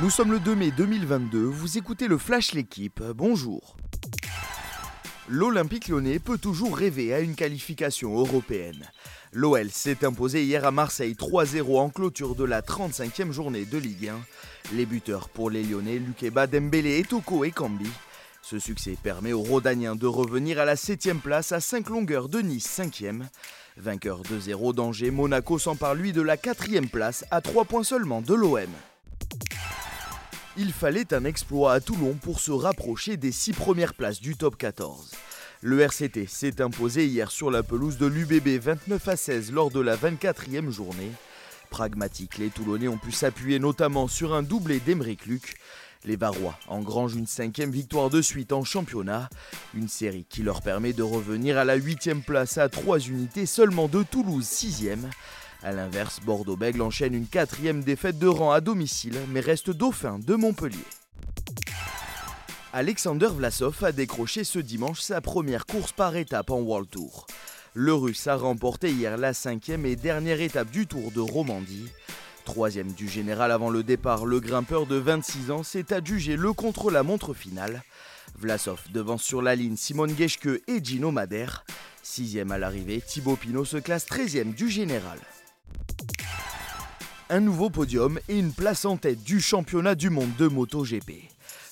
Nous sommes le 2 mai 2022, vous écoutez le Flash L'équipe, bonjour. L'Olympique lyonnais peut toujours rêver à une qualification européenne. L'OL s'est imposé hier à Marseille 3-0 en clôture de la 35e journée de Ligue 1. Les buteurs pour les Lyonnais, Lukeba, Dembélé, Etoko et Cambi. Ce succès permet aux Rodaniens de revenir à la 7 place à 5 longueurs de Nice 5e. Vainqueur 2-0 d'Angers, Monaco s'empare lui de la 4 place à 3 points seulement de l'OM. Il fallait un exploit à Toulon pour se rapprocher des six premières places du top 14. Le RCT s'est imposé hier sur la pelouse de l'UBB 29 à 16 lors de la 24e journée. Pragmatiques, les Toulonnais ont pu s'appuyer notamment sur un doublé d'Emeric Luc. Les Varois engrangent une cinquième victoire de suite en championnat, une série qui leur permet de revenir à la huitième place à trois unités seulement de Toulouse sixième. A l'inverse, Bordeaux-Bègle enchaîne une quatrième défaite de rang à domicile, mais reste dauphin de Montpellier. Alexander Vlasov a décroché ce dimanche sa première course par étape en World Tour. Le Russe a remporté hier la cinquième et dernière étape du Tour de Romandie. Troisième du général avant le départ, le grimpeur de 26 ans s'est adjugé le contre-la-montre finale. Vlasov devance sur la ligne Simone Geschke et Gino Madère. Sixième à l'arrivée, Thibaut Pinot se classe 13e du général un nouveau podium et une place en tête du championnat du monde de MotoGP.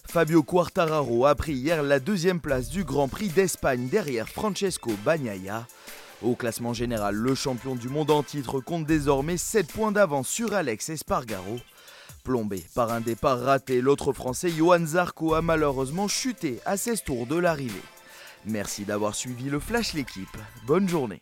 Fabio Quartararo a pris hier la deuxième place du Grand Prix d'Espagne derrière Francesco Bagnaia. Au classement général, le champion du monde en titre compte désormais 7 points d'avance sur Alex Espargaro. Plombé par un départ raté, l'autre français Johan Zarco a malheureusement chuté à 16 tours de l'arrivée. Merci d'avoir suivi le Flash l'équipe. Bonne journée.